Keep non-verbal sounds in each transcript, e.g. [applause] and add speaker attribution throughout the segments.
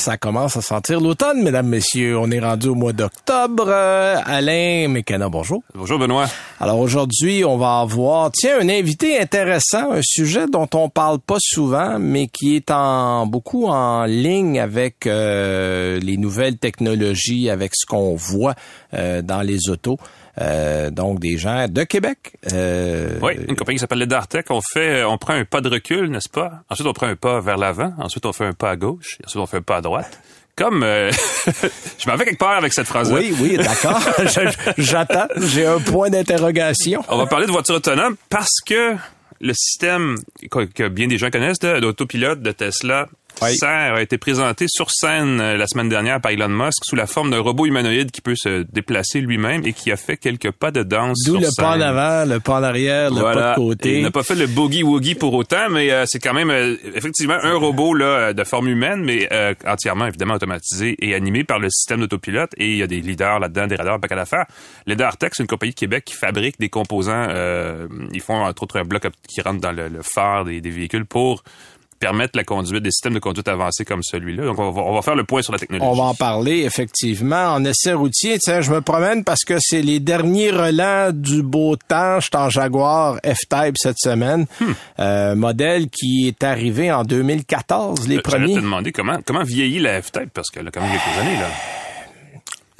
Speaker 1: Ça commence à sentir l'automne, mesdames, messieurs. On est rendu au mois d'octobre. Euh, Alain Mécana, bonjour.
Speaker 2: Bonjour Benoît.
Speaker 1: Alors aujourd'hui, on va avoir, tiens, un invité intéressant, un sujet dont on parle pas souvent, mais qui est en beaucoup en ligne avec euh, les nouvelles technologies, avec ce qu'on voit euh, dans les autos. Euh, donc des gens de Québec. Euh,
Speaker 2: Oui, une compagnie qui s'appelle le Dartec. On fait, on prend un pas de recul, n'est-ce pas? Ensuite, on prend un pas vers l'avant. Ensuite, on fait un pas à gauche. Ensuite, on fait un pas à droite. Comme, euh, [laughs] je m'en vais quelque part avec cette phrase-là.
Speaker 1: Oui, oui, d'accord. [laughs] J'attends. J'ai un point d'interrogation.
Speaker 2: On va parler de voitures autonomes parce que le système que bien des gens connaissent d'autopilote de Tesla
Speaker 1: Oui.
Speaker 2: a été présenté sur scène euh, la semaine dernière par Elon Musk sous la forme d'un robot humanoïde qui peut se déplacer lui-même et qui a fait quelques pas de danse
Speaker 1: D'où le pas en avant, le pas en arrière, le pas de côté.
Speaker 2: Il n'a pas fait le boogie woogie pour autant, mais euh, c'est quand même euh, effectivement un robot là euh, de forme humaine, mais euh, entièrement évidemment automatisé et animé par le système d'autopilote. Et il y a des leaders là-dedans, des radars, pas qu'à l'affaire. Les Artex, c'est une compagnie de Québec qui fabrique des composants. euh, ils font entre autres un bloc qui rentre dans le, le phare des, des véhicules pour permettre la conduite des systèmes de conduite avancés comme celui-là. Donc on va, on va faire le point sur la technologie.
Speaker 1: On va en parler, effectivement. En essai routier, tiens, je me promène parce que c'est les derniers relents du beau temps. Je suis en Jaguar F-Type cette semaine. Euh, modèle qui est arrivé en 2014, les
Speaker 2: Euh, J'allais
Speaker 1: premiers.
Speaker 2: te demander comment comment vieillit la F-Type parce qu'elle a quand même quelques années là.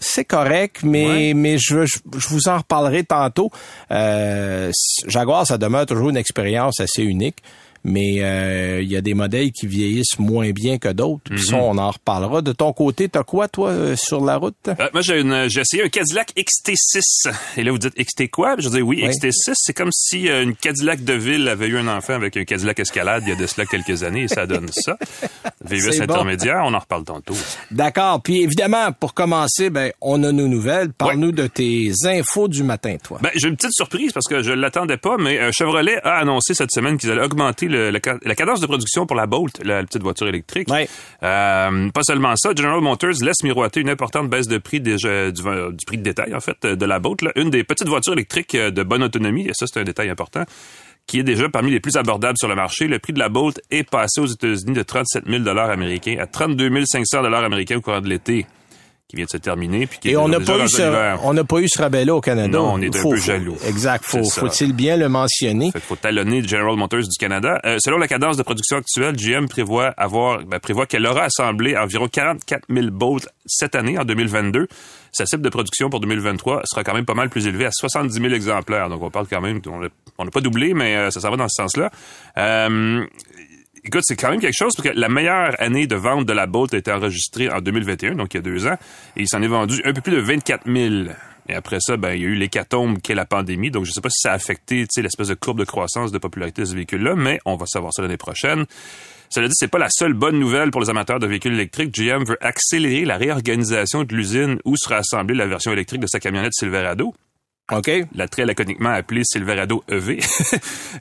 Speaker 1: C'est correct, mais,
Speaker 2: Ouais.
Speaker 1: mais je, je, je vous en reparlerai tantôt. Euh, Jaguar, ça demeure toujours une expérience assez unique. Mais euh, il y a des modèles qui vieillissent moins bien que d'autres. Puis ça, on en reparlera. De ton côté, t'as quoi, toi, euh, sur la route?
Speaker 2: Euh, moi, j'ai, j'ai essayé un Cadillac XT6. Et là, vous dites XT quoi? Je dis oui,
Speaker 1: Oui.
Speaker 2: XT6. C'est comme si une Cadillac de ville avait eu un enfant avec un Cadillac Escalade il y a de cela quelques années et ça donne [laughs] ça. VUS
Speaker 1: bon.
Speaker 2: intermédiaire, on en reparle tantôt.
Speaker 1: D'accord. Puis évidemment, pour commencer, ben, on a nos nouvelles. Parle-nous de tes infos du matin, toi.
Speaker 2: Ben, j'ai une petite surprise parce que je l'attendais pas, mais Chevrolet a annoncé cette semaine qu'ils allaient augmenter le- le ca- la cadence de production pour la Bolt, la, petite voiture électrique.
Speaker 1: Ouais.
Speaker 2: Euh, pas seulement ça, General Motors laisse miroiter une importante baisse de prix déjà, du, du prix de détail en fait de la Bolt, là. une des petites voitures électriques euh, de bonne autonomie, et ça c'est un détail important qui est déjà parmi les plus abordables sur le marché. Le prix de la Bolt est passé aux États-Unis de 37 000 américains à 32 500 américains au cours de l'été qui vient de se terminer. Puis qui
Speaker 1: Et on n'a pas eu ce, on n'a pas eu ce rabais-là au Canada.
Speaker 2: Non, on est un
Speaker 1: Faut-
Speaker 2: peu
Speaker 1: faut-
Speaker 2: jaloux.
Speaker 1: Exact. Faut, faut-il bien le mentionner?
Speaker 2: Qu'il faut talonner General Motors du Canada. Euh, selon la cadence de production actuelle, GM prévoit avoir, ben, prévoit qu'elle aura assemblé environ 44 000 Bolt cette année, en 2022. Sa cible de production pour 2023 sera quand même pas mal plus élevée à 70 000 exemplaires. Donc, on parle quand même, on n'a pas doublé, mais euh, ça s'en va dans ce sens-là. Euh, Écoute, c'est quand même quelque chose parce que la meilleure année de vente de la Bolt a été enregistrée en 2021, donc il y a deux ans, et il s'en est vendu un peu plus de 24 000. Et après ça, ben, il y a eu l'hécatombe qu'est la pandémie. Donc, je ne sais pas si ça a affecté l'espèce de courbe de croissance de popularité de ce véhicule-là, mais on va savoir ça l'année prochaine. Cela dit, c'est pas la seule bonne nouvelle pour les amateurs de véhicules électriques. GM veut accélérer la réorganisation de l'usine où sera assemblée la version électrique de sa camionnette Silverado
Speaker 1: OK?
Speaker 2: la très laconiquement appelée Silverado EV. [laughs]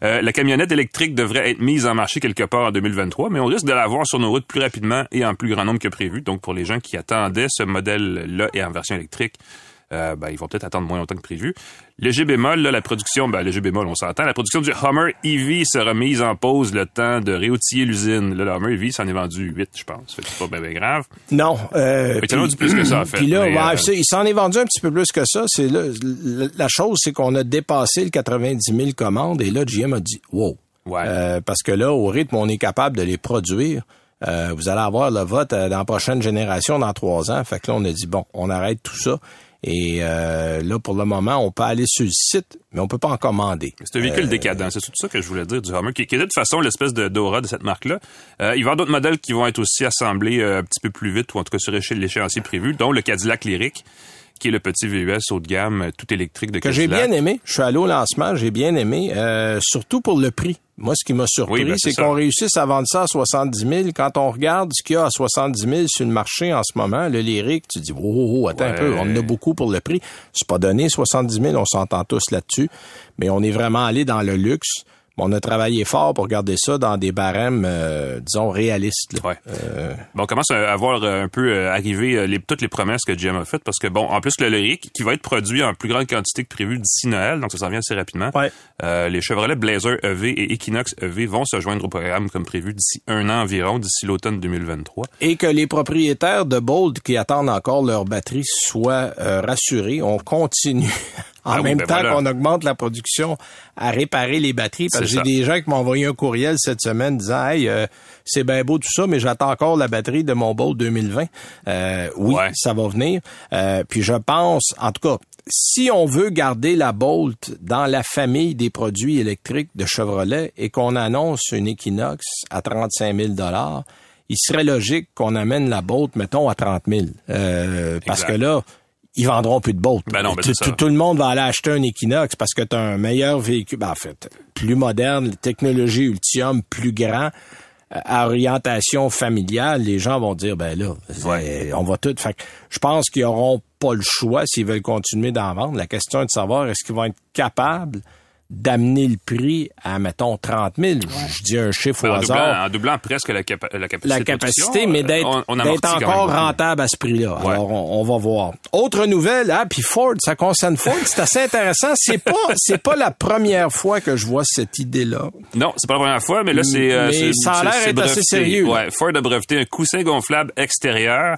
Speaker 2: Euh, la camionnette électrique devrait être mise en marché quelque part en 2023, mais on risque de la voir sur nos routes plus rapidement et en plus grand nombre que prévu. Donc, pour les gens qui attendaient ce modèle-là et en version électrique, euh, ben, ils vont peut-être attendre moins longtemps que prévu. Léger bémol, là, la production, ben, léger bémol, on s'entend, la production du Hummer EV sera mise en pause le temps de réoutiller l'usine. Le Hummer EV s'en est vendu 8, je pense. C'est pas bien grave.
Speaker 1: Non. Euh,
Speaker 2: Mais tu en as du plus que ça, en fait.
Speaker 1: Puis là,
Speaker 2: Mais,
Speaker 1: ouais,
Speaker 2: euh,
Speaker 1: il s'en est vendu un petit peu plus que ça. C'est là, la, chose, c'est qu'on a dépassé le 90 000 commandes et là, GM a dit, wow.
Speaker 2: Ouais.
Speaker 1: Euh, parce que là, au rythme, on est capable de les produire. Euh, vous allez avoir le vote dans la prochaine génération dans trois ans. Fait que là, on a dit, bon, on arrête tout ça. Et euh, là, pour le moment, on peut aller sur le site, mais on peut pas en commander.
Speaker 2: C'est un véhicule décadent, c'est tout ça que je voulais dire du Hummer, qui, qui est de toute façon l'espèce de d'aura de cette marque-là. Euh, il va y avoir d'autres modèles qui vont être aussi assemblés euh, un petit peu plus vite, ou en tout cas sur l'échéancier prévu, dont le Cadillac Lyric, qui est le petit VUS haut de gamme, euh, tout électrique de
Speaker 1: Que j'ai bien aimé. Je suis allé au lancement, j'ai bien aimé, euh, surtout pour le prix. Moi, ce qui m'a surpris,
Speaker 2: Oui, ben, c'est
Speaker 1: qu'on réussisse à vendre ça à 70 000. Quand on regarde ce qu'il y a à 70 000 sur le marché en ce moment, le lyrique, tu dis, oh, oh, oh, attends un peu, on en a beaucoup pour le prix. C'est pas donné 70 000, on s'entend tous là-dessus. Mais on est vraiment allé dans le luxe. On a travaillé fort pour garder ça dans des barèmes, euh, disons, réalistes.
Speaker 2: Ouais.
Speaker 1: Euh,
Speaker 2: Bon, on commence à voir euh, un peu arriver les, toutes les promesses que GM a faites parce que, bon, en plus, le Lyric, qui va être produit en plus grande quantité que prévu d'ici Noël, donc ça s'en vient assez rapidement.
Speaker 1: Ouais.
Speaker 2: Euh, les Chevrolet Blazer EV et Equinox EV vont se joindre au programme comme prévu d'ici un an environ, d'ici l'automne 2023.
Speaker 1: et que les propriétaires de Bolt qui attendent encore leur batterie soient rassurés. On continue [laughs] en
Speaker 2: Ah oui,
Speaker 1: même
Speaker 2: ben
Speaker 1: temps
Speaker 2: voilà.
Speaker 1: qu'on augmente la production à réparer les batteries. Parce que j'ai des gens qui m'ont envoyé un courriel cette semaine disant Hey, euh, c'est bien beau tout ça, mais j'attends encore la batterie de mon Bolt 2020. Euh, oui,
Speaker 2: Ouais.
Speaker 1: ça va venir. Euh, puis je pense, en tout cas, si on veut garder la Bolt dans la famille des produits électriques de Chevrolet et qu'on annonce une Equinox à 35 000 il serait logique qu'on amène la Bolt, mettons, à 30 000. Euh, parce que là, ils vendront plus de Bolt.
Speaker 2: Ben non, ben
Speaker 1: tout, le monde va aller acheter un Equinox parce que tu as un meilleur véhicule. Ben, en fait, plus moderne, technologie Ultium, plus grand, euh, à orientation familiale, les gens vont dire, ben là, on va tout. Fait que je pense qu'ils auront pas le choix s'ils veulent continuer d'en vendre. La question est de savoir est-ce qu'ils vont être capables d'amener le prix à, mettons, 30 000. Je- Je dis un chiffre
Speaker 2: Ben,
Speaker 1: au
Speaker 2: en,
Speaker 1: hasard
Speaker 2: doublant, en doublant presque la, capa- la capacité.
Speaker 1: la capacité, mais
Speaker 2: euh,
Speaker 1: d'être encore rentable à ce prix-là.
Speaker 2: Ouais.
Speaker 1: Alors, on, on va voir. Autre nouvelle, ah, puis Ford, ça concerne Ford, c'est assez intéressant. C'est pas, [laughs] c'est pas la première fois que je vois cette idée-là.
Speaker 2: Non, c'est pas la première fois, mais là, c'est... euh,
Speaker 1: ça a l'air être assez sérieux.
Speaker 2: Ouais, Ford a breveté un coussin gonflable extérieur.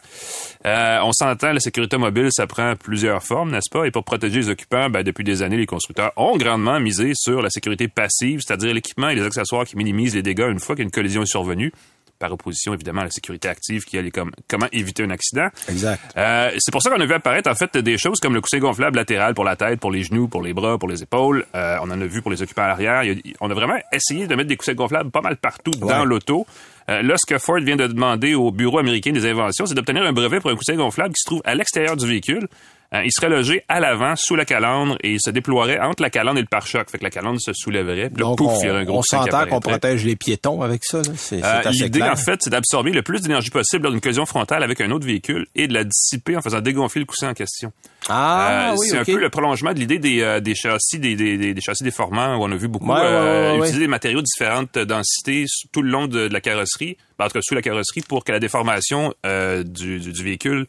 Speaker 2: Euh, on s'entend, la sécurité mobile, ça prend plusieurs formes, n'est-ce pas? Et pour protéger les occupants, ben, depuis des années, les constructeurs ont grandement misé sur la sécurité passive, c'est-à-dire l'équipement et les accessoires qui minimisent les dégâts une fois qu'une collision est survenue. Par opposition, évidemment, à la sécurité active qui elle est comme comment éviter un accident.
Speaker 1: Exact.
Speaker 2: Euh, c'est pour ça qu'on a vu apparaître en fait des choses comme le coussin gonflable latéral pour la tête, pour les genoux, pour les bras, pour les épaules. Euh, on en a vu pour les occupants à l'arrière. On a vraiment essayé de mettre des coussins gonflables pas mal partout dans l'auto. Euh, là, ce que Ford vient de demander au Bureau américain des inventions, c'est d'obtenir un brevet pour un coussin gonflable qui se trouve à l'extérieur du véhicule. Euh, il serait logé à l'avant, sous la calandre, et il se déploierait entre la calandre et le pare-choc. Fait que la calandre se soulèverait. Puis
Speaker 1: Donc,
Speaker 2: pouf,
Speaker 1: on,
Speaker 2: il y aurait un gros
Speaker 1: on s'entend qu'on protège les piétons avec ça.
Speaker 2: Euh, L'idée, en fait, c'est d'absorber le plus d'énergie possible lors d'une collision frontale avec un autre véhicule et de la dissiper en faisant dégonfler le coussin en question.
Speaker 1: Ah
Speaker 2: Euh,
Speaker 1: oui,
Speaker 2: c'est un peu le prolongement de l'idée des, euh, des châssis, des, des, des, des châssis déformants où on a vu beaucoup
Speaker 1: Ouais, ouais, ouais, ouais.
Speaker 2: utiliser des matériaux de différentes densités tout le long de, de la carrosserie, ben, en tout cas sous la carrosserie, pour que la déformation du, du, du véhicule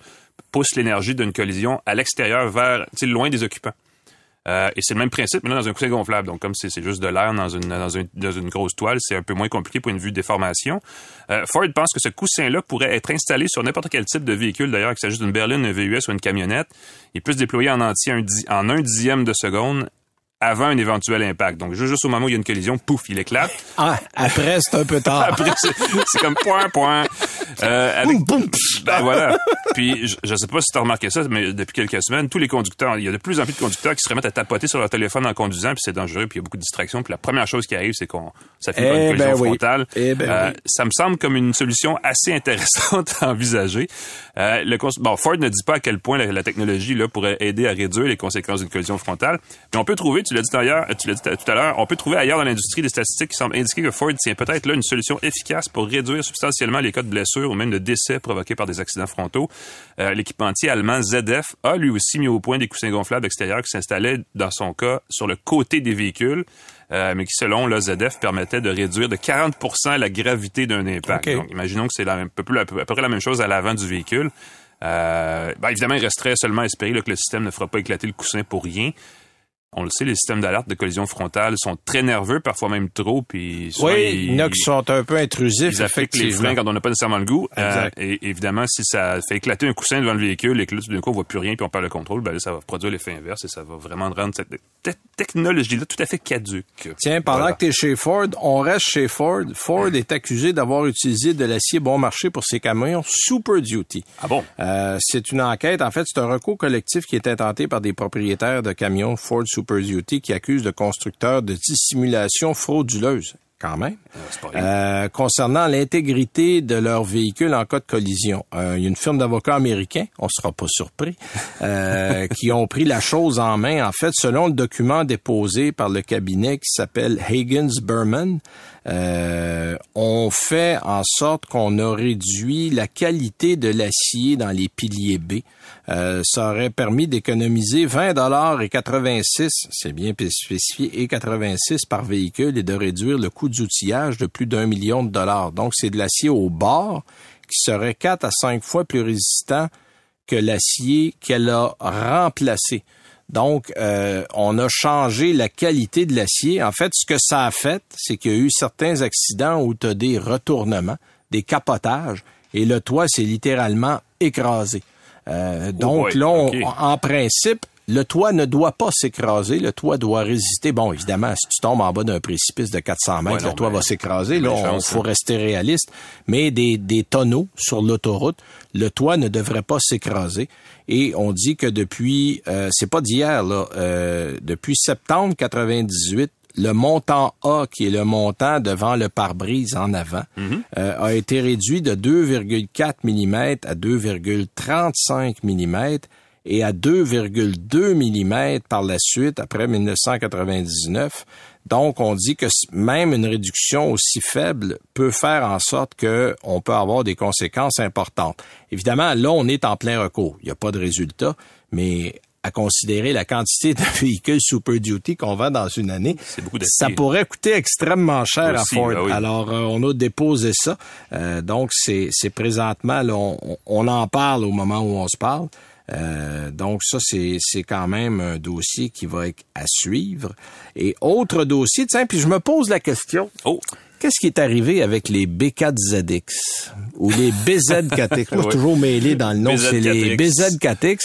Speaker 2: pousse l'énergie d'une collision à l'extérieur vers, loin des occupants. Euh, et c'est le même principe, mais là, dans un coussin gonflable. Donc, comme c'est juste de l'air dans une, dans, une, dans une grosse toile, c'est un peu moins compliqué pour une vue de déformation. Euh, Ford pense que ce coussin-là pourrait être installé sur n'importe quel type de véhicule, d'ailleurs, que s'agisse d'une berline, un VUS ou une camionnette. Il peut se déployer en entier en un dixième de seconde avant un éventuel impact. Donc, juste, au moment où il y a une collision, pouf, il éclate.
Speaker 1: Ah, après, c'est un peu [laughs] tard.
Speaker 2: Après, c'est comme point, point. Euh, avec- ben voilà. Puis, je, je sais pas si tu as remarqué ça, mais depuis quelques semaines, tous les conducteurs, il y a de plus en plus de conducteurs qui se remettent à tapoter sur leur téléphone en conduisant, puis c'est dangereux, puis il y a beaucoup de distractions. Puis la première chose qui arrive, c'est qu'on ça finit par
Speaker 1: Eh
Speaker 2: une collision
Speaker 1: ben oui.
Speaker 2: frontale.
Speaker 1: Eh ben
Speaker 2: Euh,
Speaker 1: oui.
Speaker 2: Ça me semble comme une solution assez intéressante à envisager. Euh, le bon, Ford ne dit pas à quel point la, la technologie là pourrait aider à réduire les conséquences d'une collision frontale, mais on peut trouver, tu l'as dit d'ailleurs, tu l'as dit tout à l'heure, on peut trouver ailleurs dans l'industrie des statistiques qui semblent indiquer que Ford tient peut-être là une solution efficace pour réduire substantiellement les cas de blessures ou même de décès provoqués par des accidents frontaux. Euh, L'équipementier allemand ZF a lui aussi mis au point des coussins gonflables extérieurs qui s'installaient dans son cas sur le côté des véhicules. euh, mais qui, selon le ZF, permettait de réduire de 40% la gravité d'un impact. Donc, imaginons que c'est à peu, plus- à peu près la même chose à l'avant du véhicule. Euh, ben, évidemment, il resterait seulement à espérer là, que le système ne fera pas éclater le coussin pour rien. On le sait, les systèmes d'alerte de collision frontale sont très nerveux, parfois même trop. Puis
Speaker 1: oui, il y en a qui sont un peu intrusifs.
Speaker 2: Ils affectent les freins quand on n'a pas nécessairement le goût. Euh, et évidemment, si ça fait éclater un coussin devant le véhicule et que là, tout d'un coup, on voit plus rien puis on perd le contrôle, ben là, ça va produire l'effet inverse et ça va vraiment rendre cette technologie-là tout à fait caduque.
Speaker 1: Tiens, pendant que tu es chez Ford, on reste chez Ford. Ford est accusé d'avoir utilisé de l'acier bon marché pour ses camions Super Duty.
Speaker 2: Ah bon?
Speaker 1: Euh, c'est une enquête. En fait, c'est un recours collectif qui est intenté par des propriétaires de camions Ford Super Super Duty qui accuse le constructeur de dissimulation frauduleuse quand même, euh, concernant l'intégrité de leur véhicule en cas de collision. Euh, il y a une firme d'avocats américains, on sera pas surpris, euh, [laughs] qui ont pris la chose en main. En fait, selon le document déposé par le cabinet qui s'appelle Hagens Berman, euh, on fait en sorte qu'on a réduit la qualité de l'acier dans les piliers B. Euh, ça aurait permis d'économiser 20 dollars et 86, c'est bien spécifié, et 86 par véhicule et de réduire le coût d'outillage de plus d'un million de dollars. Donc, c'est de l'acier au bord qui serait 4 à 5 fois plus résistant que l'acier qu'elle a remplacé. Donc, euh, on a changé la qualité de l'acier. En fait, ce que ça a fait, c'est qu'il y a eu certains accidents où tu as des retournements, des capotages, et le toit s'est littéralement écrasé. Euh, oh donc là, en principe, le toit ne doit pas s'écraser, le toit doit résister. Bon, évidemment, si tu tombes en bas d'un précipice de 400 mètres, le toit va s'écraser. Là, il faut rester réaliste. Mais des, des tonneaux sur l'autoroute, le toit ne devrait pas s'écraser. Et on dit que depuis, euh, c'est pas d'hier, là, euh, depuis septembre 98, le montant A, qui est le montant devant le pare-brise en avant, mhm. euh, a été réduit de 2,4 mm à 2,35 mm et à 2,2 mm par la suite après 1999. Donc, on dit que même une réduction aussi faible peut faire en sorte qu'on peut avoir des conséquences importantes. Évidemment, là, on est en plein recours. Il n'y a pas de résultat, mais à considérer la quantité de [laughs] véhicules Super Duty qu'on vend dans une année, ça pourrait coûter extrêmement cher à Ford. Ben Alors, euh, on a déposé ça. Euh, donc, c'est présentement, là, on, on, en parle au moment où on se parle. Euh, donc ça, c'est, c'est quand même un dossier qui va être à suivre. Et autre dossier, tiens, puis je me pose la question. Oh. Qu'est-ce qui est arrivé avec les B4ZX ou les BZ4X? [laughs] Moi, toujours mêlé dans le nom. C'est les BZ4X.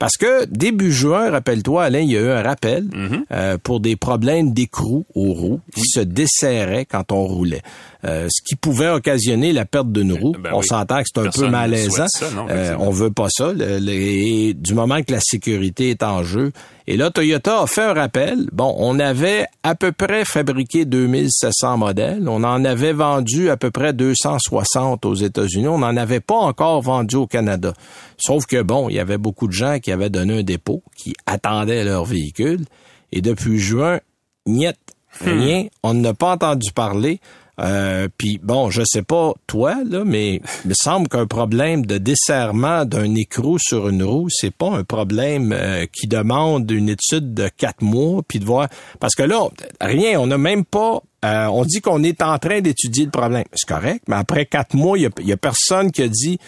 Speaker 1: Parce que début juin, rappelle-toi, Alain, il y a eu un rappel mm-hmm. euh, pour des problèmes d'écrou aux roues qui se desserraient quand on roulait. Euh, ce qui pouvait occasionner la perte d'une roue. Ben on s'entend que c'est un peu malaisant. euh, on veut pas ça. et du moment que la sécurité est en jeu. Et là, Toyota a fait un rappel. Bon, on avait à peu près fabriqué 2700 modèles. On en avait vendu à peu près 260 aux États-Unis. On n'en avait pas encore vendu au Canada. Sauf que, bon, il y avait beaucoup de gens qui avaient donné un dépôt, qui attendaient leur véhicule. Et depuis juin, niet, hmm. rien. On n'a pas entendu parler. Euh, puis bon, je sais pas toi là, mais il me semble qu'un problème de desserrement d'un écrou sur une roue, c'est pas un problème euh, qui demande une étude de quatre mois puis de voir parce que là rien, on n'a même pas euh, on dit qu'on est en train d'étudier le problème. C'est correct, mais après quatre mois, il y a, personne qui a dit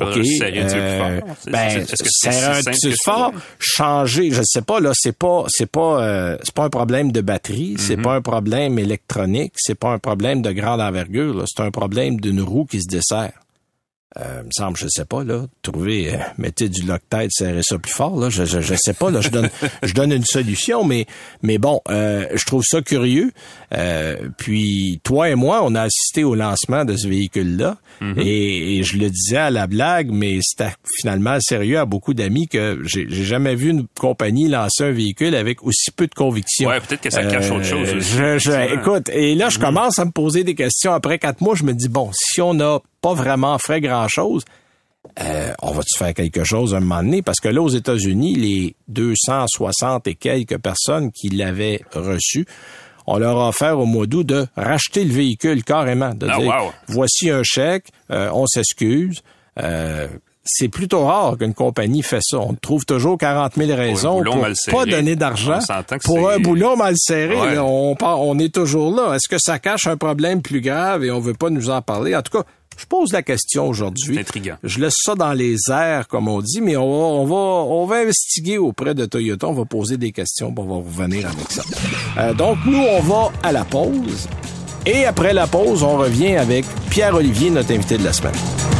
Speaker 1: OK. Euh, ben, est-ce que c'est un tube fort? Changer, je sais pas là, c'est pas c'est pas euh, c'est pas un problème de batterie, c'est mm-hmm. pas un problème électronique, c'est pas un problème de grande envergure, c'est un problème d'une roue qui se dessert euh, me semble, je sais pas, là, trouver, euh, mettez du Loctite, serrer ça plus fort, là, je, je, je sais pas, là, je donne, [laughs] je donne une solution, mais, mais bon, euh, je trouve ça curieux. Euh, puis, toi et moi, on a assisté au lancement de ce véhicule-là, mhm. et, je le disais à la blague, mais c'était finalement sérieux à beaucoup d'amis que j'ai jamais vu une compagnie lancer un véhicule avec aussi peu de conviction.
Speaker 2: Ouais, peut-être que ça cache autre chose.
Speaker 1: Euh, je, écoute, et là, je mhm. commence à me poser des questions après quatre mois, je me dis, bon, si on a pas vraiment fait grand-chose, euh, on va-tu faire quelque chose un moment donné? Parce que là, aux États-Unis, les 260 et quelques personnes qui l'avaient reçu, on leur a offert au mois d'août de racheter le véhicule carrément, de ah, dire, voici un chèque, euh, on s'excuse. Euh, c'est plutôt rare qu'une compagnie fait ça. On trouve toujours 40 000 raisons pour, pas donner d'argent. Pour un boulot mal serré, on, on est toujours là. Est-ce que ça cache un problème plus grave et on veut pas nous en parler? En tout cas, je pose la question aujourd'hui.
Speaker 2: intriguant.
Speaker 1: Je laisse ça dans les airs, comme on dit, mais on va, on va, investiguer auprès de Toyota. On va poser des questions, on va revenir avec ça. Euh, donc, nous, on va à la pause. Et après la pause, on revient avec Pierre-Olivier, notre invité de la semaine.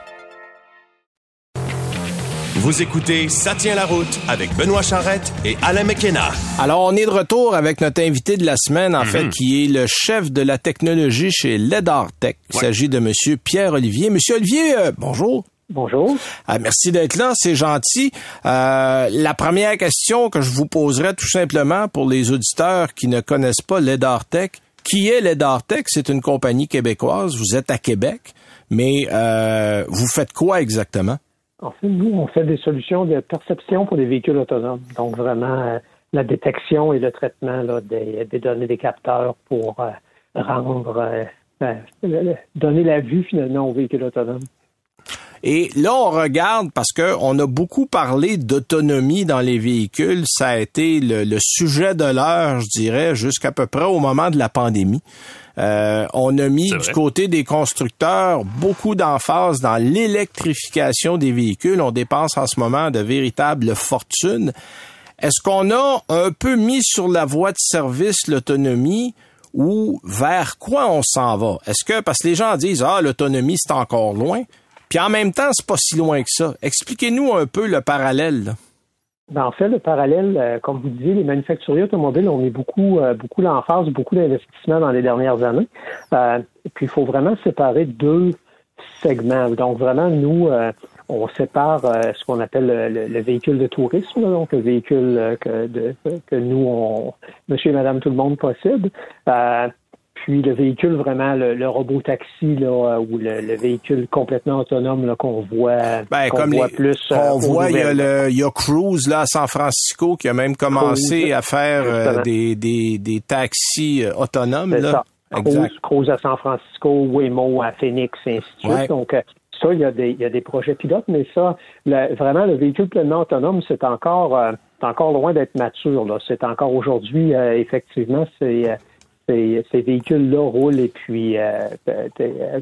Speaker 3: Vous écoutez Ça tient la route avec Benoît Charrette et Alain McKenna.
Speaker 1: Alors, on est de retour avec notre invité de la semaine, en fait, mhm. qui est le chef de la technologie chez LEDARTech. Il s'agit de Monsieur Pierre-Olivier. Monsieur Olivier, euh, bonjour.
Speaker 4: Bonjour.
Speaker 1: Ah, merci d'être là, c'est gentil. Euh, la première question que je vous poserai tout simplement pour les auditeurs qui ne connaissent pas LEDARTech, qui est LEDARTech? C'est une compagnie québécoise, vous êtes à Québec, mais euh, vous faites quoi exactement?
Speaker 4: En fait, nous, on fait des solutions de perception pour des véhicules autonomes. Donc, vraiment, euh, la détection et le traitement des, données des capteurs pour euh, rendre, euh, ben, donner la vue finalement aux véhicules autonomes.
Speaker 1: Et là, on regarde parce que on a beaucoup parlé d'autonomie dans les véhicules. Ça a été le, sujet de l'heure, je dirais, jusqu'à peu près au moment de la pandémie. Euh, on a mis du côté des constructeurs beaucoup d'emphase dans l'électrification des véhicules. On dépense en ce moment de véritables fortunes. Est-ce qu'on a un peu mis sur la voie de service l'autonomie ou vers quoi on s'en va? Est-ce que, parce que les gens disent, ah, l'autonomie, c'est encore loin. Puis en même temps, c'est pas si loin que ça. Expliquez-nous un peu le parallèle.
Speaker 4: Ben, en fait, le parallèle, euh, comme vous disiez, les manufacturiers automobiles ont mis beaucoup, euh, beaucoup l'emphase, beaucoup d'investissements dans les dernières années. Euh, puis il faut vraiment séparer deux segments. Donc vraiment, nous, on sépare ce qu'on appelle le, véhicule de tourisme, donc le véhicule que, que nous, on, monsieur et madame tout le monde possède. Puis le véhicule vraiment, le, robot taxi là, euh, ou le, véhicule complètement autonome qu'on voit,
Speaker 1: ben, comme voit plus. Euh, on voit, il y, a le, il y a Cruise là, à San Francisco qui a même commencé à faire euh, des, des, des, taxis autonomes. Là.
Speaker 4: Ça. Cruise, Cruise, à San Francisco, Waymo à Phoenix, et ainsi de suite. Donc, ça, il y, a des, il y a des projets pilotes, mais ça, vraiment, le véhicule pleinement autonome, c'est encore, encore loin d'être mature. C'est encore aujourd'hui, effectivement, c'est ces, véhicules-là roulent et puis euh, euh, euh,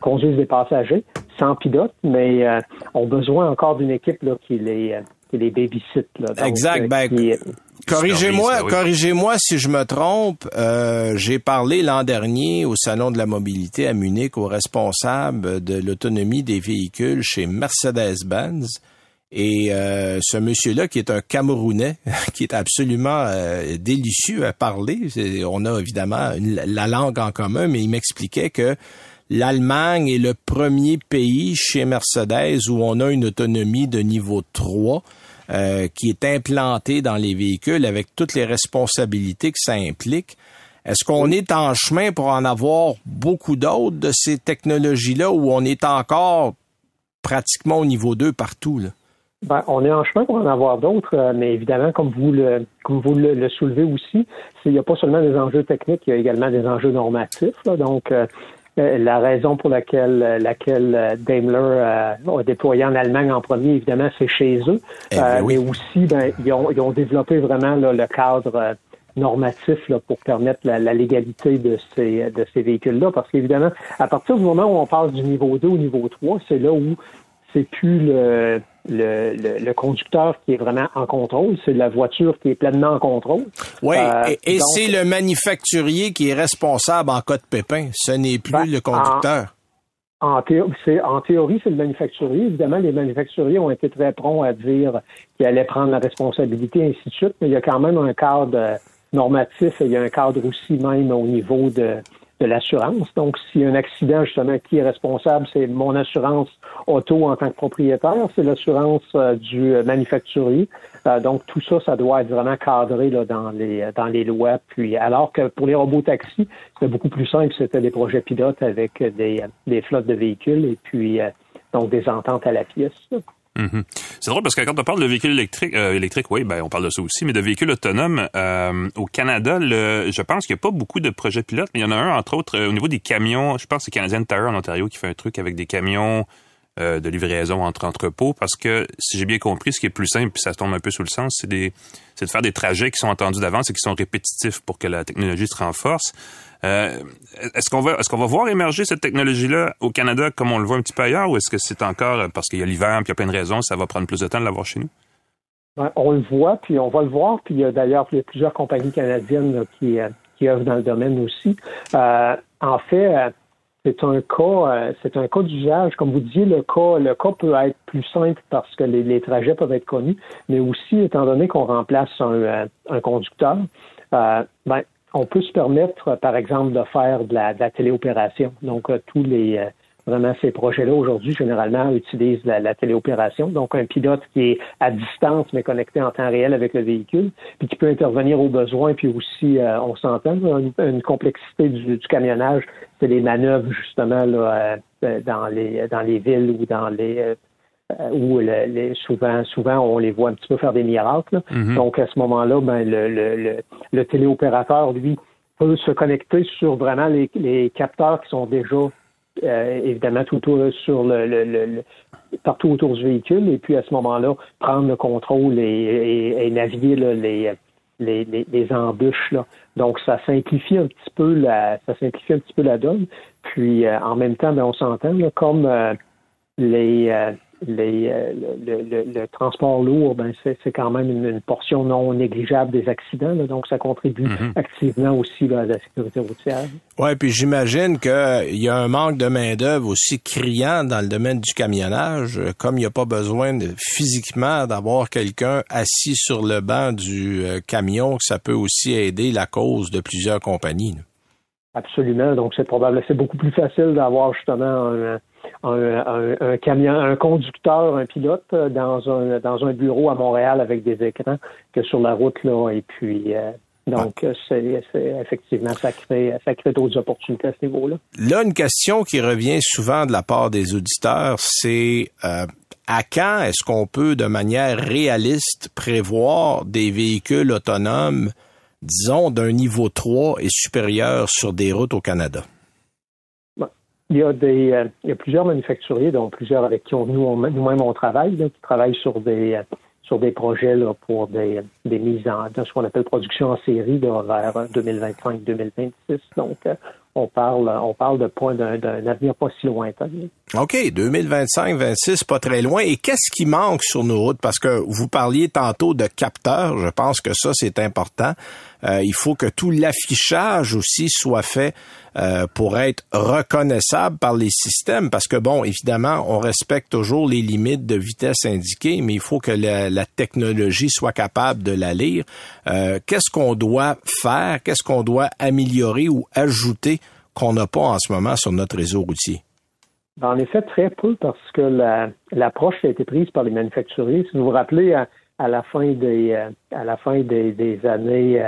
Speaker 4: conduisent des passagers sans pilote, mais ont besoin encore d'une équipe qui les qui les babysit.
Speaker 1: exact. Ben, corrigez-moi, corrigez-moi si je me trompe. J'ai parlé l'an dernier au salon de la mobilité à Munich aux responsables de l'autonomie des véhicules chez Mercedes-Benz. Et euh, ce monsieur-là, qui est un Camerounais, [laughs] qui est absolument euh, délicieux à parler, on a évidemment la langue en commun, mais il m'expliquait que l'Allemagne est le premier pays chez Mercedes où on a une autonomie de niveau 3 euh, qui est implantée dans les véhicules avec toutes les responsabilités que ça implique. Est-ce qu'on est en chemin pour en avoir beaucoup d'autres de ces technologies-là ou on est encore pratiquement au niveau 2 partout? Là?
Speaker 4: Ben, on est en chemin pour en avoir d'autres, euh, mais évidemment, comme vous le, comme vous le, soulevez aussi, il n'y a pas seulement des enjeux techniques, il y a également des enjeux normatifs. donc, euh, euh, la raison pour laquelle, laquelle Daimler a déployé en Allemagne en premier, évidemment, c'est chez eux. Eh mais aussi, ben, ils, ont, ils ont développé vraiment le cadre normatif là, pour permettre la, la, légalité de ces, de ces véhicules-là. Parce qu'évidemment, à partir du moment où on passe du niveau 2 au niveau 3, c'est là où c'est plus le, le, conducteur qui est vraiment en contrôle, c'est la voiture qui est pleinement en contrôle.
Speaker 1: Oui, euh, et, c'est le manufacturier qui est responsable en cas de pépin. Ce n'est plus ben, le conducteur.
Speaker 4: En, en théorie, c'est le manufacturier. Évidemment, les manufacturiers ont été très prompts à dire qu'ils allaient prendre la responsabilité, et ainsi de suite, mais il y a quand même un cadre normatif et il y a un cadre aussi même au niveau de de l'assurance. Donc, s'il y a un accident, justement, qui est responsable? C'est mon assurance auto en tant que propriétaire, c'est l'assurance euh, du manufacturier. Euh, donc, tout ça, ça doit être vraiment cadré là, dans, les, dans les lois. Puis, alors que pour les robots taxis, c'était beaucoup plus simple, c'était des projets pilotes avec des, des flottes de véhicules et puis donc des ententes à la pièce.
Speaker 2: Mhm. C'est drôle parce que quand on parle de véhicules électriques, euh, électriques, oui, ben on parle de ça aussi, mais de véhicules autonomes euh, au Canada, je pense qu'il n'y a pas beaucoup de projets pilotes, mais il y en a un entre autres euh, au niveau des camions. Je pense que c'est Canadian Tire en Ontario qui fait un truc avec des camions de livraison entre entrepôts, parce que si j'ai bien compris, ce qui est plus simple, puis ça tombe un peu sous le sens, c'est de faire des trajets qui sont entendus d'avance et qui sont répétitifs pour que la technologie se renforce. Euh, est-ce qu'on va est-ce qu'on va voir émerger cette technologie-là au Canada comme on le voit un petit peu ailleurs ou est-ce que c'est encore euh, parce qu'il y a l'hiver puis il y a plein de raisons, ça va prendre plus de temps de l'avoir chez nous?
Speaker 4: on le voit, puis on va le voir, puis il y a d'ailleurs plusieurs compagnies canadiennes qui, euh, qui œuvrent dans le domaine aussi. en fait, c'est un cas, c'est un cas d'usage. Comme vous disiez, le cas, le cas peut être plus simple parce que les, trajets peuvent être connus, mais aussi étant donné qu'on remplace un, conducteur, ben, on peut se permettre, par exemple, de faire de la, téléopération. Donc, euh, tous les euh, vraiment ces projets-là aujourd'hui, généralement, utilisent la, téléopération. Donc, un pilote qui est à distance, mais connecté en temps réel avec le véhicule, puis qui peut intervenir au besoin, puis aussi, euh, on s'entend, une, complexité du, camionnage, c'est les manœuvres, justement, là, dans les dans les villes ou dans les euh, où les, souvent, souvent on les voit un petit peu faire des miracles. Mhm. Donc à ce moment-là, ben, le, le, le, téléopérateur, lui, peut se connecter sur vraiment les, les capteurs qui sont déjà euh, évidemment tout autour sur le, le, partout autour du véhicule et puis à ce moment-là prendre le contrôle et, et, naviguer les, les, les, embûches là. Donc ça simplifie un petit peu la ça simplifie un petit peu la donne. Puis euh, en même temps, ben, on s'entend comme les les, euh, le, transport lourd, ben c'est quand même une, portion non négligeable des accidents, donc ça contribue mhm. activement aussi à la sécurité routière.
Speaker 1: Oui, puis j'imagine qu'il y a un manque de main-d'œuvre aussi criant dans le domaine du camionnage, comme il n'y a pas besoin de, physiquement d'avoir quelqu'un assis sur le banc du euh, camion, ça peut aussi aider la cause de plusieurs compagnies.
Speaker 4: Absolument. Donc, c'est probable, c'est beaucoup plus facile d'avoir justement un, un, un, camion, un conducteur, un pilote euh, dans un dans un bureau à Montréal avec des écrans que sur la route là. Et puis euh, donc, ah. c'est, effectivement, ça crée, ça crée d'autres opportunités à ce niveau-là.
Speaker 1: Là, une question qui revient souvent de la part des auditeurs, c'est euh, à quand est-ce qu'on peut, de manière réaliste, prévoir des véhicules autonomes disons, d'un niveau 3 et supérieur sur des routes au Canada?
Speaker 4: Il y a des euh, il y a plusieurs manufacturiers, dont plusieurs avec qui nous-mêmes on travaille, qui travaillent sur des euh, sur des projets là, pour des, des mises en ce qu'on appelle production en série là, vers 2025-2026. Donc euh, on parle, on parle de point d'un, avenir pas si lointain.
Speaker 1: OK, 2025-26, pas très loin. Et qu'est-ce qui manque sur nos routes? Parce que vous parliez tantôt de capteurs. Je pense que ça, c'est important. Euh, il faut que tout l'affichage aussi soit fait euh, pour être reconnaissable par les systèmes. Parce que, bon, évidemment, on respecte toujours les limites de vitesse indiquées, mais il faut que la, technologie soit capable de la lire. Euh, qu'est-ce qu'on doit faire? Qu'est-ce qu'on doit améliorer ou ajouter qu'on n'a pas en ce moment sur notre réseau routier?
Speaker 4: En effet, très peu, parce que l'approche qui a été prise par les manufacturiers, si vous vous rappelez, à, la fin des à la fin des, années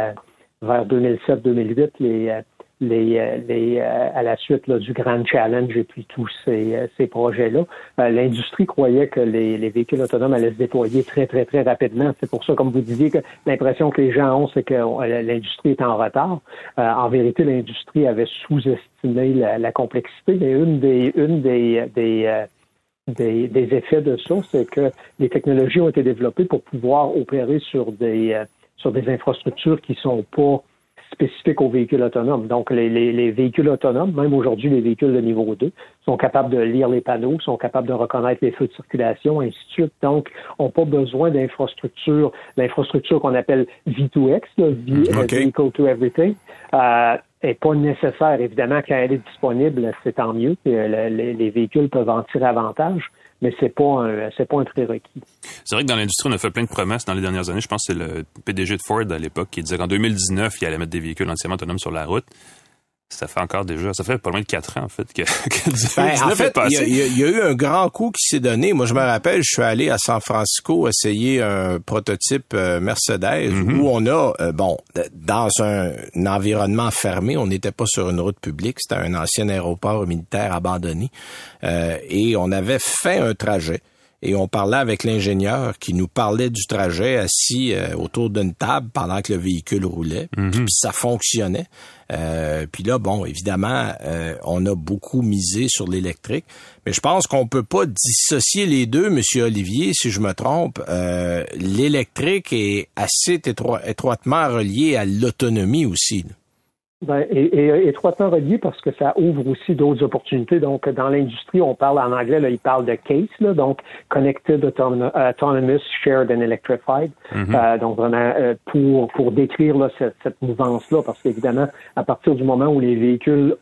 Speaker 4: vers 2007-2008, les les, euh, les, euh, à la suite là, du Grand Challenge et puis tous ces, euh, ces projets-là. L'industrie croyait que les, les, véhicules autonomes allaient se déployer très, très, très rapidement. C'est pour ça, comme vous disiez, que l'impression que les gens ont, c'est que l'industrie est en retard. en vérité, l'industrie avait sous-estimé la, la, complexité. Mais une des, une des, des des, des, effets de ça, c'est que les technologies ont été développées pour pouvoir opérer sur des sur des infrastructures qui sont pas spécifiques aux véhicules autonomes. Donc, les, les, véhicules autonomes, même aujourd'hui les véhicules de niveau 2, sont capables de lire les panneaux, sont capables de reconnaître les feux de circulation, ainsi de suite. Donc, n'ont pas besoin d'infrastructure, l'infrastructure qu'on appelle V2X, là, euh, Vehicle to Everything. Euh, est pas nécessaire. Évidemment, quand elle est disponible, c'est tant mieux. Euh, les, les, véhicules peuvent en tirer avantage mais c'est pas pas un prérequis.
Speaker 2: C'est vrai que dans l'industrie, on a fait plein de promesses dans les dernières années. Je pense que c'est le PDG de Ford à l'époque qui disait qu'en 2019, il allait mettre des véhicules entièrement autonomes sur la route. Ça fait encore déjà, ça fait pas loin de quatre ans, en fait, que, [laughs] que
Speaker 1: Ben,
Speaker 2: 2019
Speaker 1: en fait, il y, a- y y eu un grand coup qui s'est donné. Moi, je me rappelle, je suis allé à San Francisco essayer un prototype euh, Mercedes
Speaker 2: Mhm.
Speaker 1: où on a, euh, bon, dans un, un environnement fermé, on n'était pas sur une route publique, c'était un ancien aéroport militaire abandonné, Euh, et on avait fait un trajet. Et on parlait avec l'ingénieur qui nous parlait du trajet assis euh, autour d'une table pendant que le véhicule roulait.
Speaker 2: Mhm.
Speaker 1: Puis ça fonctionnait. Euh, puis là, bon, évidemment, euh, on a beaucoup misé sur l'électrique, mais je pense qu'on peut pas dissocier les deux, Monsieur Olivier, si je me trompe. Euh, l'électrique est assez étro- étroitement relié à l'autonomie aussi. là.
Speaker 4: Ben, et, et étroitement relié parce que ça ouvre aussi d'autres opportunités. Donc, dans l'industrie, on parle en anglais, là, il parle de CASE, là, donc Connected Autonom- Autonomous Shared and Electrified.
Speaker 5: Mhm.
Speaker 4: Euh, donc, vraiment, euh, pour, pour décrire là, cette, cette mouvance-là, parce qu'évidemment, à partir du moment où les véhicules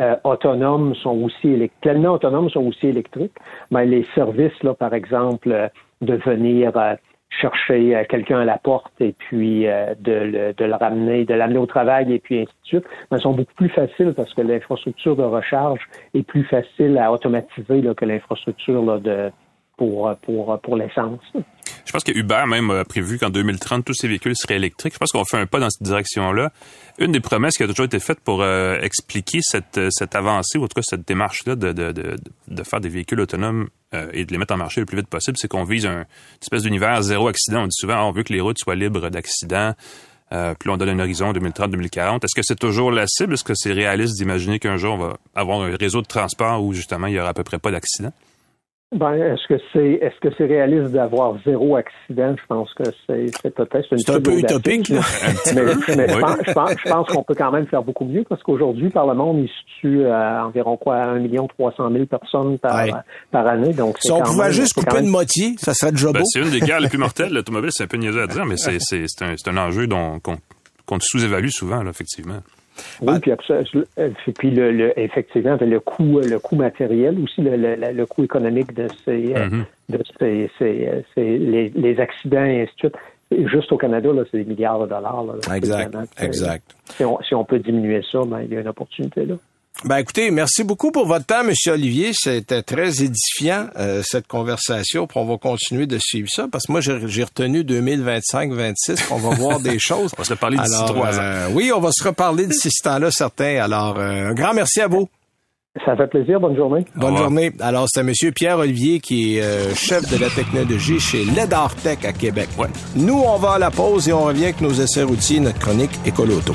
Speaker 4: euh, autonomes sont aussi électriques, pleinement autonomes sont aussi électriques, ben, les services, là, par exemple, de venir euh, chercher euh, quelqu'un à la porte et puis euh, de, le, de le ramener, de l'amener au travail et puis ainsi de suite, ben, sont beaucoup plus faciles parce que l'infrastructure de recharge est plus facile à automatiser que l'infrastructure de pour pour pour l'essence.
Speaker 2: Je pense que Uber même a prévu qu'en 2030, tous ces véhicules seraient électriques. Je pense qu'on fait un pas dans cette direction-là. Une des promesses qui a toujours été faite pour euh, expliquer cette, euh, cette avancée, ou en tout cas cette démarche-là de, de, de, de faire des véhicules autonomes euh, et de les mettre en marché le plus vite possible, c'est qu'on vise un, une espèce d'univers zéro accident. On dit souvent, ah, on veut que les routes soient libres d'accidents. Euh, puis on donne un horizon 2030-2040. Est-ce que c'est toujours la cible? Est-ce que c'est réaliste d'imaginer qu'un jour, on va avoir un réseau de transport où, justement, il y aura à peu près pas d'accidents?
Speaker 4: Ben, est-ce que c'est est-ce que c'est réaliste d'avoir zéro accident? Je pense que c'est c'est peut-être une
Speaker 1: C'est un peu utopique, là.
Speaker 4: mais, je
Speaker 1: Oui.
Speaker 4: pense, je pense, je pense qu'on peut quand même faire beaucoup mieux parce qu'aujourd'hui, par le monde, il se tue à environ quoi, 1 million 300 000 personnes par,
Speaker 1: Ouais.
Speaker 4: par année. Donc, c'est
Speaker 1: Si on pouvait
Speaker 4: même-
Speaker 1: juste couper
Speaker 4: même-
Speaker 1: de moitié, ça serait déjà
Speaker 2: Ben,
Speaker 1: beau.
Speaker 2: c'est une des guerres les plus [laughs] mortelles. L'automobile, c'est un peu niaiseux à dire, mais c'est, c'est, c'est, un, c'est un enjeu dont, qu'on, qu'on sous-évalue souvent, là, effectivement.
Speaker 4: Oui, puis, après euh, puis le, le- effectivement, le coût, le coût matériel aussi, le, le, le coût économique de ces, euh,
Speaker 2: Mhm.
Speaker 4: de ces, ces, ces- les, les accidents et ainsi de suite. Juste au Canada, là, c'est des milliards de dollars. Là,
Speaker 1: Exact, exact.
Speaker 4: Si on, si on peut diminuer ça, ben, il y a une opportunité là.
Speaker 1: Ben écoutez, merci beaucoup pour votre temps, Monsieur Olivier. C'était très édifiant euh, cette conversation. Puis on va continuer de suivre ça parce que moi j'ai retenu 2025-26. On va voir des [laughs] choses.
Speaker 2: On va se parler d'ici trois ans.
Speaker 1: euh, oui, on va se reparler d'ici ce temps-là, certains. Alors euh, un grand merci à vous.
Speaker 4: Ça fait plaisir. Bonne journée.
Speaker 1: Bonne journée. Alors, c'est Monsieur Pierre Olivier qui est euh, chef de la technologie chez Ledar Tech à Québec. Nous, on va à la pause et on revient avec nos essais routiers, notre chronique Écoloto.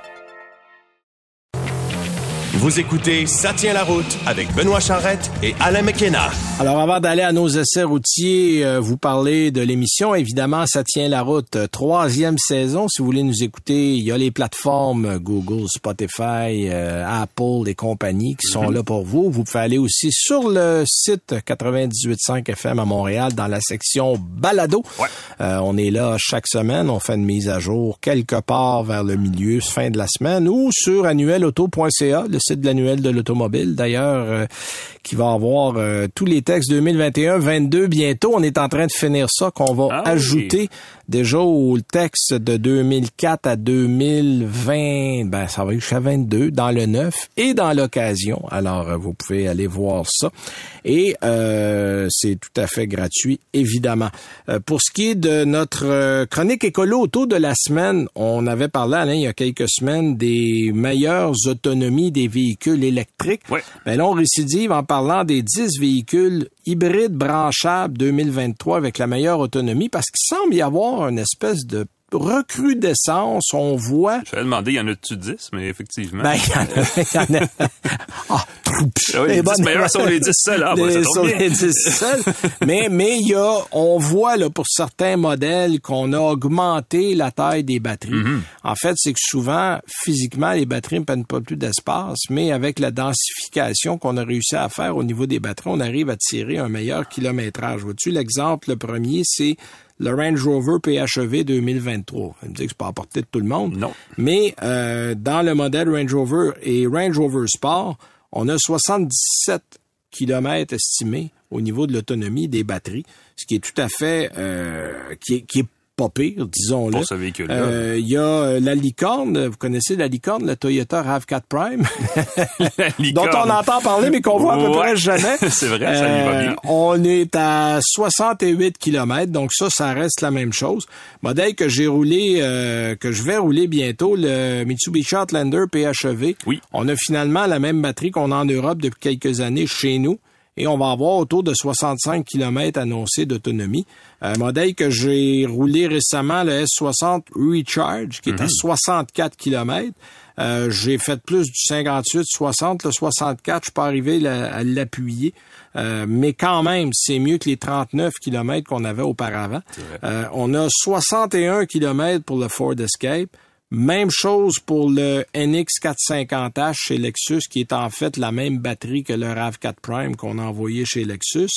Speaker 3: Vous écoutez Ça tient la route avec Benoît Charrette et Alain McKenna.
Speaker 1: Alors, avant d'aller à nos essais routiers, euh, vous parler de l'émission. Évidemment, ça tient la route. Euh, Troisième saison. Si vous voulez nous écouter, il y a les plateformes euh, Google, Spotify, euh, Apple et compagnies qui sont
Speaker 2: Mhm.
Speaker 1: là pour vous. Vous pouvez aller aussi sur le site 98.5 FM à Montréal dans la section balado. Euh, on est là chaque semaine. On fait une mise à jour quelque part vers le milieu, fin de la semaine ou sur annuelauto.ca, le site de l'annuel de l'automobile d'ailleurs, euh, qui va avoir euh, tous les textes 2021-22 bientôt. On est en train de finir ça, qu'on va
Speaker 2: Ah oui.
Speaker 1: Déjà au texte de 2004 à 2020, ben ça va jusqu'à 22 dans le 9 et dans l'occasion. Alors euh, vous pouvez aller voir ça et euh, c'est tout à fait gratuit évidemment. Euh, pour ce qui est de notre chronique écolo auto de la semaine, on avait parlé Alain il y a quelques semaines des meilleures autonomies des véhicules électriques. Ben là on récidive en parlant des 10 véhicules hybrides branchables 2023 avec la meilleure autonomie parce qu'il semble y avoir une espèce de recrudescence, on voit
Speaker 2: Je vais demander, y en a-tu 10, mais effectivement.
Speaker 1: ben, il y en a. [laughs] Ah,
Speaker 2: Ah oui, les
Speaker 1: Les
Speaker 2: 10
Speaker 1: bonnes-
Speaker 2: meilleurs sont les 10 seuls. Ah, bah,
Speaker 1: Les-
Speaker 2: tombe
Speaker 1: sont
Speaker 2: bien.
Speaker 1: les 10 [laughs] seuls. mais mais il y a, on voit là pour certains modèles qu'on a augmenté la taille des batteries.
Speaker 2: Mm-hmm.
Speaker 1: En fait, c'est que souvent physiquement les batteries ne prennent pas plus d'espace, mais avec la densification qu'on a réussi à faire au niveau des batteries, on arrive à tirer un meilleur kilométrage. Vois-tu l'exemple le premier, c'est le Range Rover PHEV 2023. Vous me dites que c'est pas à portée de tout le monde.
Speaker 2: Non.
Speaker 1: Mais euh, dans le modèle Range Rover et Range Rover Sport, on a 77 kilomètres estimés au niveau de l'autonomie des batteries, ce qui est tout à fait euh, qui, est, qui est pas pire, disons-le.
Speaker 2: Pour ce véhicule-là.
Speaker 1: Euh, Il y a euh, la licorne, vous connaissez la licorne, la Toyota RAV4 Prime, [laughs] [laughs] dont on entend parler mais qu'on voit à peu près jamais. [laughs]
Speaker 2: C'est vrai, ça lui va
Speaker 1: Euh,
Speaker 2: bien.
Speaker 1: On est à 68 km, donc ça, ça reste la même chose. Modèle que j'ai roulé, euh, que je vais rouler bientôt, le Mitsubishi Outlander PHEV.
Speaker 2: Oui.
Speaker 1: On a finalement la même batterie qu'on a en Europe depuis quelques années chez nous. Et on va avoir autour de 65 km annoncés d'autonomie. Un modèle que j'ai roulé récemment, le S60 Recharge, qui est à 64 km. Euh, j'ai fait plus du 58, 60, le 64, je suis pas arrivé la- à l'appuyer. Euh, mais quand même, c'est mieux que les 39 km qu'on avait auparavant. Euh, on a 61 km pour le Ford Escape. Même chose pour le NX450H chez Lexus, qui est en fait la même batterie que le RAV4 Prime qu'on a envoyé chez Lexus.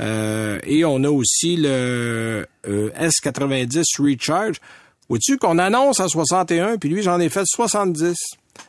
Speaker 1: Euh, et on a aussi le euh, S90 Recharge. Vois-tu qu'on annonce à 61, puis lui, j'en ai fait 70.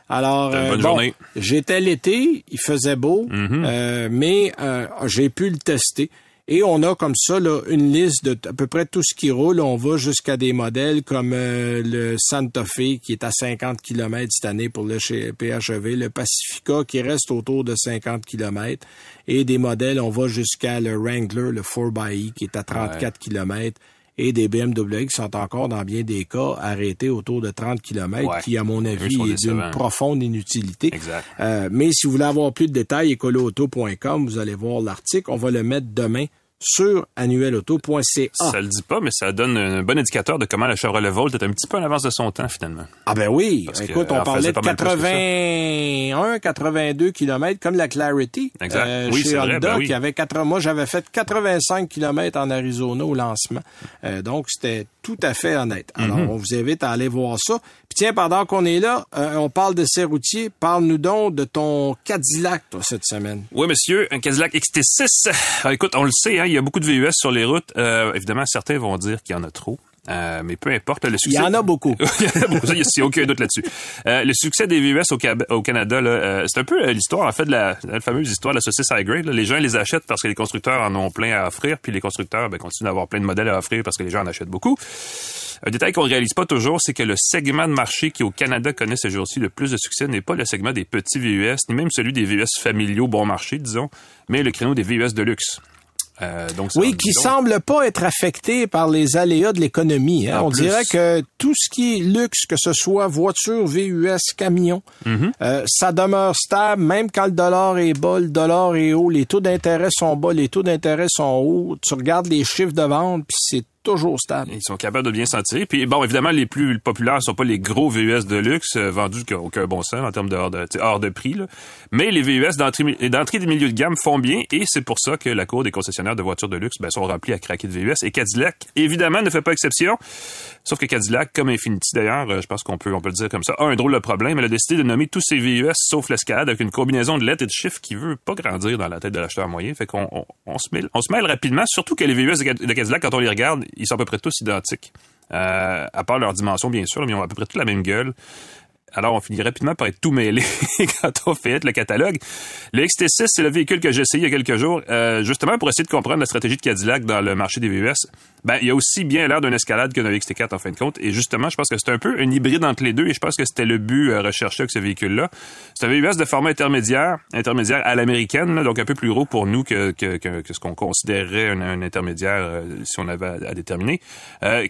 Speaker 1: Alors, euh, bon, j'étais l'été, il faisait beau,
Speaker 2: Mhm.
Speaker 1: euh, mais euh, j'ai pu le tester. Et on a comme ça là, une liste de à peu près tout ce qui roule. On va jusqu'à des modèles comme euh, le Santa Fe qui est à 50 km cette année pour le PHEV, le Pacifica qui reste autour de 50 km et des modèles, on va jusqu'à le Wrangler, le 4xE qui est à 34 km et des BMW qui sont encore dans bien des cas arrêtés autour de 30 km
Speaker 2: Ouais.
Speaker 1: qui à mon avis est d'une profonde inutilité.
Speaker 2: Exact.
Speaker 1: Euh, mais si vous voulez avoir plus de détails, écoloauto.com, vous allez voir l'article. On va le mettre demain sur annuelauto.ca.
Speaker 2: Ça le dit pas, mais ça donne un bon indicateur de comment la Chevrolet Volt est un petit peu en avance de son temps, finalement.
Speaker 1: Ah ben oui,
Speaker 2: Parce
Speaker 1: écoute, on parlait de
Speaker 2: pas mal plus que ça.
Speaker 1: 81, 82 km comme la Clarity
Speaker 2: Exact.
Speaker 1: euh,
Speaker 2: Oui,
Speaker 1: chez
Speaker 2: c'est vrai,
Speaker 1: Honda
Speaker 2: ben oui.
Speaker 1: qui avait 80 moi j'avais fait 85 km en Arizona au lancement. Euh, donc c'était tout à fait honnête. Alors
Speaker 2: Mhm.
Speaker 1: on vous invite à aller voir ça. Puis tiens, pendant qu'on est là, euh, on parle de ces routiers, parle-nous donc de ton Cadillac toi cette semaine.
Speaker 2: Oui, monsieur, un Cadillac XT6. Ah, écoute, on le sait, hein, il y a beaucoup de VUS sur les routes. Euh, évidemment, certains vont dire qu'il y en a trop. Euh, mais peu importe, le
Speaker 1: Il
Speaker 2: succès...
Speaker 1: y en a beaucoup.
Speaker 2: Il y en a beaucoup, [laughs] il n'y a aucun doute là-dessus. Euh, le succès des VUS au, Canada, euh, c'est un peu l'histoire, en fait, de la, la fameuse histoire de la saucisse high grade. là. Les gens les achètent parce que les constructeurs en ont plein à offrir, puis les constructeurs ben, continuent d'avoir plein de modèles à offrir parce que les gens en achètent beaucoup. Un détail qu'on ne réalise pas toujours, c'est que le segment de marché qui au Canada connaît ces jours-ci le plus de succès n'est pas le segment des petits VUS, ni même celui des VUS familiaux bon marché, disons, mais le créneau des VUS de luxe. Euh, donc,
Speaker 1: Oui, qui semble pas être affecté par les aléas de l'économie. hein. On
Speaker 2: plus.
Speaker 1: dirait que tout ce qui est luxe, que ce soit voiture, VUS, camion,
Speaker 2: Mhm.
Speaker 1: euh, ça demeure stable, même quand le dollar est bas, le dollar est haut, les taux d'intérêt sont bas, les taux d'intérêt sont hauts. Tu regardes les chiffres de vente, puis c'est toujours stable.
Speaker 2: Ils sont capables de bien s'en tirer. Puis bon, évidemment, les plus populaires sont pas les gros VUS de luxe euh, vendus n'ont aucun bon sens en termes de hors de, hors de prix. Là. Mais les VUS d'entrée des milieux de gamme font bien et c'est pour ça que la cour des concessionnaires de voitures de luxe ben, sont remplis à craquer de VUS. Et Cadillac, évidemment, ne fait pas exception. Sauf que Cadillac, comme Infinity d'ailleurs, euh, je pense qu'on peut, on peut le dire comme ça, a un drôle de problème. Elle a décidé de nommer tous ses VUS sauf l'escalade avec une combinaison de lettres et de chiffres qui veut pas grandir dans la tête de l'acheteur moyen. Fait qu'on on, se mêle, on se mêle rapidement, surtout que les VUS de Cadillac, quand on les regarde, ils sont à peu près tous identiques. Euh, à part leur dimension, bien sûr, mais ils ont à peu près tous la même gueule. Alors, on finit rapidement par être tout mêlé [laughs] quand on fait le catalogue. Le XT6, c'est le véhicule que j'ai essayé il y a quelques jours, euh, justement pour essayer de comprendre la stratégie de Cadillac dans le marché des VUS. Ben, il y a aussi bien l'air d'une escalade que d'un XT4 en fin de compte. Et justement, je pense que c'est un peu un hybride entre les deux et je pense que c'était le but euh, recherché avec ce véhicule-là. C'est un VUS de format intermédiaire, intermédiaire à l'américaine, donc un peu plus gros pour nous que, que, ce qu'on considérerait un, intermédiaire euh, si on avait à, déterminer,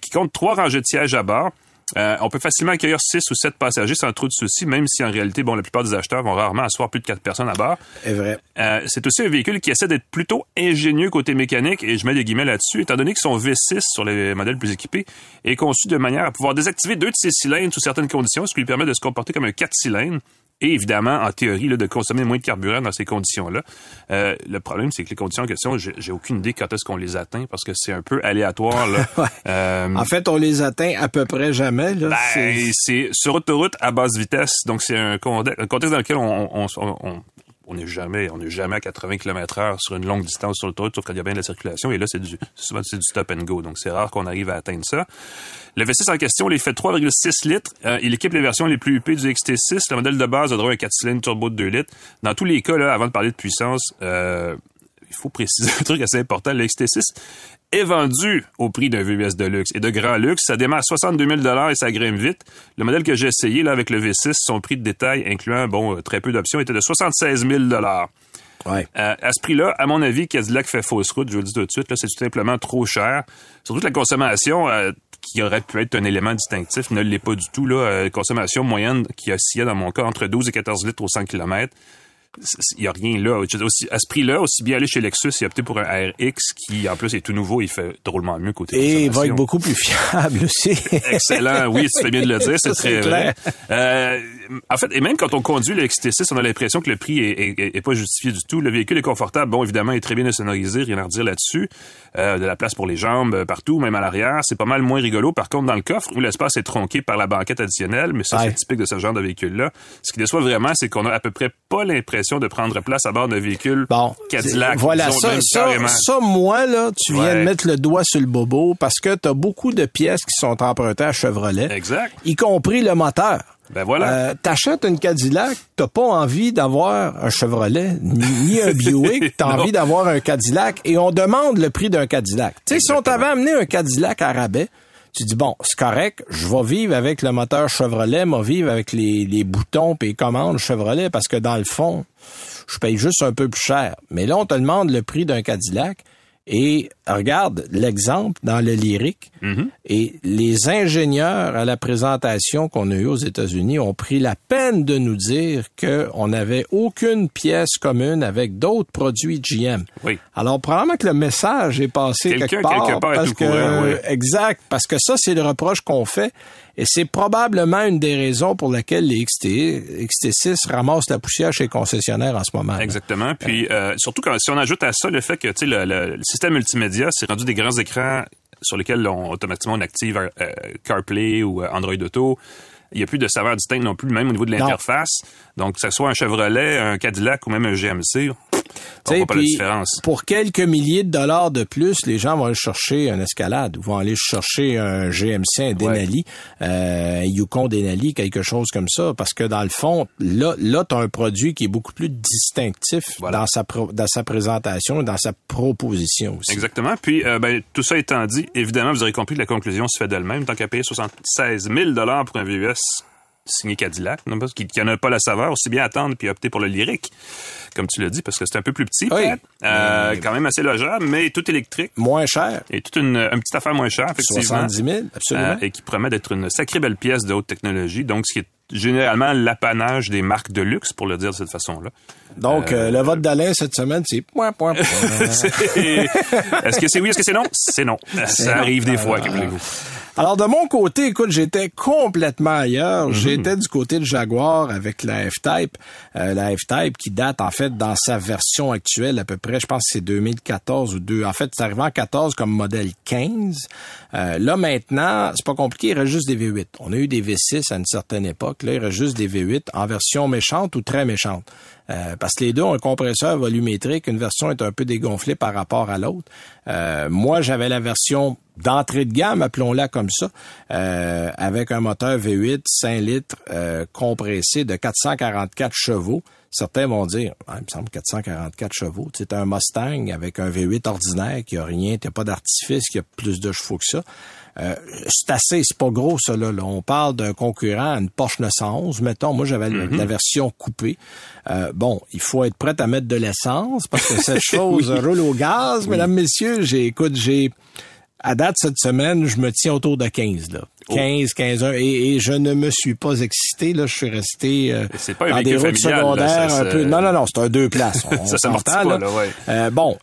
Speaker 2: qui compte trois rangées de sièges à bord. Euh, on peut facilement accueillir 6 ou 7 passagers sans trop de soucis, même si en réalité, bon, la plupart des acheteurs vont rarement asseoir plus de 4 personnes à bord.
Speaker 1: C'est vrai.
Speaker 2: Euh, c'est aussi un véhicule qui essaie d'être plutôt ingénieux côté mécanique, et je mets des guillemets là-dessus, étant donné que son V6 sur les modèles plus équipés est conçu de manière à pouvoir désactiver deux de ses cylindres sous certaines conditions, ce qui lui permet de se comporter comme un 4 cylindres et évidemment, en théorie, là, de consommer moins de carburant dans ces conditions-là. Euh, le problème, c'est que les conditions en question, j'ai aucune idée quand est-ce qu'on les atteint parce que c'est un peu aléatoire. Là. [laughs] Euh,
Speaker 1: En fait, on les atteint à peu près jamais.
Speaker 2: Ben,
Speaker 1: C'est-
Speaker 2: sur autoroute à basse vitesse, donc c'est un contexte dans lequel on, on, on, on- on n'est jamais, on n'est jamais à 80 km heure sur une longue distance sur l'autoroute, sauf quand il y a bien de la circulation. Et là, c'est du, souvent, c'est du stop and go. Donc, c'est rare qu'on arrive à atteindre ça. Le V6 en question, il fait 3,6 litres. Euh, il équipe les versions les plus huppées du XT6. Le modèle de base a droit à un 4 cylindres turbo de 2 litres. Dans tous les cas, là, avant de parler de puissance, euh, il faut préciser [laughs] un truc assez important. Le XT6 est vendu au prix d'un VUS de luxe et de grand luxe. Ça démarre à 62 000 et ça grimpe vite. Le modèle que j'ai essayé là avec le V6, son prix de détail incluant bon euh, très peu d'options était de 76 000
Speaker 1: Ouais.
Speaker 2: euh, à ce prix-là, à mon avis, Cadillac fait fausse route, je vous le dis tout de suite. Là, c'est tout simplement trop cher. Surtout que la consommation, euh, qui aurait pu être un élément distinctif, ne l'est pas du tout. Là, Euh, consommation moyenne qui oscillait dans mon cas entre 12 et 14 litres au 100 km. Il y a rien là. Aussi- à ce prix-là, aussi bien aller chez Lexus et opter pour un RX qui, en plus, est tout nouveau. Il fait drôlement mieux côté
Speaker 1: Et il va être beaucoup plus fiable aussi. [laughs]
Speaker 2: Excellent, oui, tu fais bien de le dire, c'est très
Speaker 1: c'est
Speaker 2: vrai.
Speaker 1: clair.
Speaker 2: Euh, en fait, et même quand on conduit le XT6, on a l'impression que le prix est, est- est pas justifié du tout. Le véhicule est confortable, bon, évidemment, il est très bien sonorisé, rien à redire là-dessus. Euh, de la place pour les jambes euh, partout, même à l'arrière. C'est pas mal moins rigolo. Par contre, dans le coffre, où l'espace est tronqué par la banquette additionnelle, mais ça,
Speaker 1: Ouais.
Speaker 2: c'est typique de ce genre de véhicule-là. Ce qui déçoit vraiment, c'est qu'on a à peu près pas l'impression de prendre place à bord d'un véhicule
Speaker 1: Bon,
Speaker 2: Cadillac.
Speaker 1: Voilà,
Speaker 2: disons,
Speaker 1: ça, ça, ça, moi, là, tu viens
Speaker 2: Ouais.
Speaker 1: de mettre le doigt sur le bobo parce que tu as beaucoup de pièces qui sont empruntées à Chevrolet,
Speaker 2: Exact.
Speaker 1: y compris le moteur.
Speaker 2: Ben voilà.
Speaker 1: Euh, T'achètes une Cadillac, t'as pas envie d'avoir un Chevrolet ni, ni un Buick, [laughs] t'as envie d'avoir un Cadillac et on demande le prix d'un Cadillac. Tu sais, si on t'avait amené un Cadillac à rabais, tu dis bon, c'est correct, je vais vivre avec le moteur Chevrolet, moi vivre avec les, les boutons et les commandes Chevrolet parce que dans le fond, je paye juste un peu plus cher. Mais là, on te demande le prix d'un Cadillac. Et regarde l'exemple dans le lyrique. Et les ingénieurs à la présentation qu'on a eue aux États-Unis ont pris la peine de nous dire qu'on n'avait aucune pièce commune avec d'autres produits GM.
Speaker 2: Oui.
Speaker 1: Alors probablement que le message est passé quelque part.
Speaker 2: quelque part est
Speaker 1: parce
Speaker 2: au
Speaker 1: que,
Speaker 2: courant, oui.
Speaker 1: Exact, parce que ça, c'est le reproche qu'on fait. Et c'est probablement une des raisons pour laquelle les XT, XT6 ramassent la poussière chez les concessionnaires en ce moment.
Speaker 2: Exactement. Puis euh, surtout quand si on ajoute à ça le fait que le, le- le système multimédia c'est rendu des grands écrans sur lesquels on, automatiquement on active euh, CarPlay ou euh, Android Auto. Il n'y a plus de saveur distincte non plus, même au niveau de l'interface. Donc, que ce soit un Chevrolet, un Cadillac ou même un GMC, on pas la différence.
Speaker 1: Pour quelques milliers de dollars de plus, les gens vont aller chercher un Escalade ou vont aller chercher un GMC, un Denali, euh, un Yukon Denali, quelque chose comme ça, parce que dans le fond, là, là, tu as un produit qui est beaucoup plus distinctif dans sa pro- dans sa présentation et dans sa proposition aussi.
Speaker 2: Exactement. Puis, euh, ben, tout ça étant dit, évidemment, vous aurez compris que la conclusion se fait d'elle-même. Tant qu'à payer 76 000 pour un VUS signé Cadillac, parce qu'il n'a pas la saveur, aussi bien attendre puis opter pour le lyrique, comme tu l'as dit, parce que c'est un peu plus petit,
Speaker 1: Oui.
Speaker 2: Euh, quand même assez logeable, mais tout électrique.
Speaker 1: Moins cher.
Speaker 2: Et toute une, une petite affaire moins chère, effectivement.
Speaker 1: 70 000, absolument.
Speaker 2: Euh, et qui promet d'être une sacrée belle pièce de haute technologie. Donc, ce qui est généralement l'apanage des marques de luxe, pour le dire de cette façon-là.
Speaker 1: Donc, euh, le vote d'Alain cette semaine, c'est point, point, point. [laughs]
Speaker 2: Est-ce que c'est oui, est-ce que c'est non? C'est non. Ça
Speaker 1: non.
Speaker 2: arrive des fois.
Speaker 1: Alors de mon côté, écoute, j'étais complètement
Speaker 2: Mhm.
Speaker 1: ailleurs. J'étais du côté de Jaguar avec la F-Type, euh, la F-Type qui date en fait dans sa version actuelle à peu près, je pense que c'est 2014 ou 2. En fait, c'est arrivé en 14 comme modèle 15. Euh, là maintenant, c'est pas compliqué, il reste juste des V8. On a eu des V6 à une certaine époque. Là, il reste juste des V8 en version méchante ou très méchante. Euh, parce que les deux ont un compresseur volumétrique. Une version est un peu dégonflée par rapport à l'autre. Euh, moi, j'avais la version d'entrée de gamme, appelons-la comme ça, euh, avec un moteur V8 5 litres euh, compressé de 444 chevaux. Certains vont dire, Ah, il me semble 444 chevaux. C'est un Mustang avec un V8 ordinaire qui a rien, t'as pas d'artifice, qui a plus de chevaux que ça. Euh, c'est assez, c'est pas gros ça là. On parle d'un concurrent à une Porsche 911, mettons. Moi j'avais la- la version coupée. Euh, bon, il faut être prêt à mettre de l'essence parce que cette [laughs] chose
Speaker 2: Oui.
Speaker 1: roule au gaz, mesdames, messieurs. J'ai, écoute, j'ai à date cette semaine, je me tiens autour de 15 là. 15, 15 heures. Et, et je ne me suis pas excité. Là, je suis resté euh,
Speaker 2: pas
Speaker 1: dans des routes
Speaker 2: là,
Speaker 1: secondaires un peu. Non, non, non, c'est un deux places. [laughs] On
Speaker 2: Ça
Speaker 1: s'entend,
Speaker 2: là, ouais.
Speaker 1: Euh, bon,